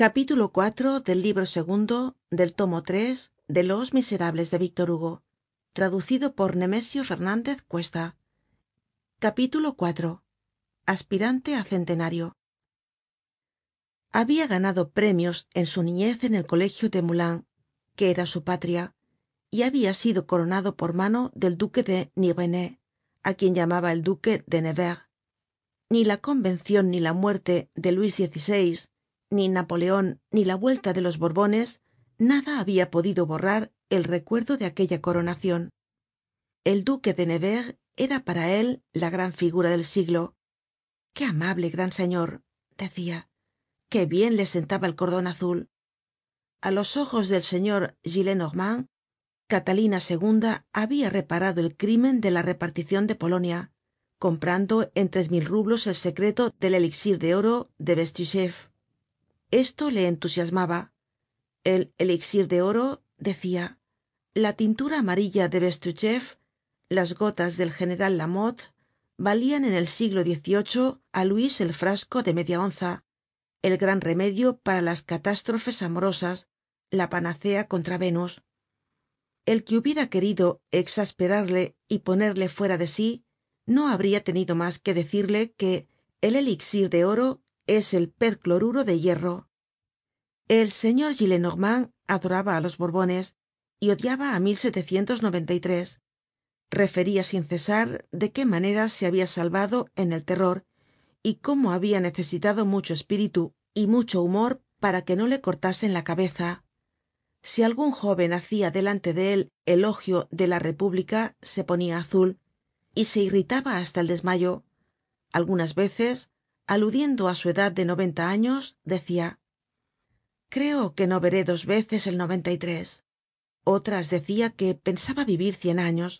capítulo iv del libro segundo del tomo tres de los miserables de víctor hugo traducido por nemesio fernandez cuesta. Capítulo iv aspirante a centenario. Habia ganado premios en su niñez en el colegio de moulins que era su patria y habia sido coronado por mano del duque de nivernais á quien llamaba el duque de nevers. Ni la convencion ni la muerte de luis xvi ni napoleon ni la vuelta de los borbones nada habia podido borrar el recuerdo de aquella coronacion el duque de nevers era para él la gran figura del siglo. Qué amable gran señor decia qué bien le sentaba el cordon azul a los ojos del señor gillenormand catalina ii habia reparado el crimen de la reparticion de polonia comprando en tres mil rublos el secreto del elixir de oro de esto le entusiasmaba. El elixir de oro decia la tintura amarilla de bestuchef las gotas del general lamotte valian en el siglo xviii á luis el frasco de media onza el gran remedio para las catástrofes amorosas la panacea contra venus. El que hubiera querido exasperarle y ponerle fuera de sí no habria tenido mas que decirle que el elixir de oro es el percloruro de hierro. El señor gillenormand adoraba á los borbones y odiaba á referia sin cesar de qué manera se habia salvado en el terror y cómo habia necesitado mucho espíritu y mucho humor para que no le cortasen la cabeza. Si algun jóven hacia delante de él elogio de la república se ponia azul y se irritaba hasta el desmayo. Algunas veces aludiendo á su edad de noventa años decia creo que no veré dos veces el otras decia que pensaba vivir cien años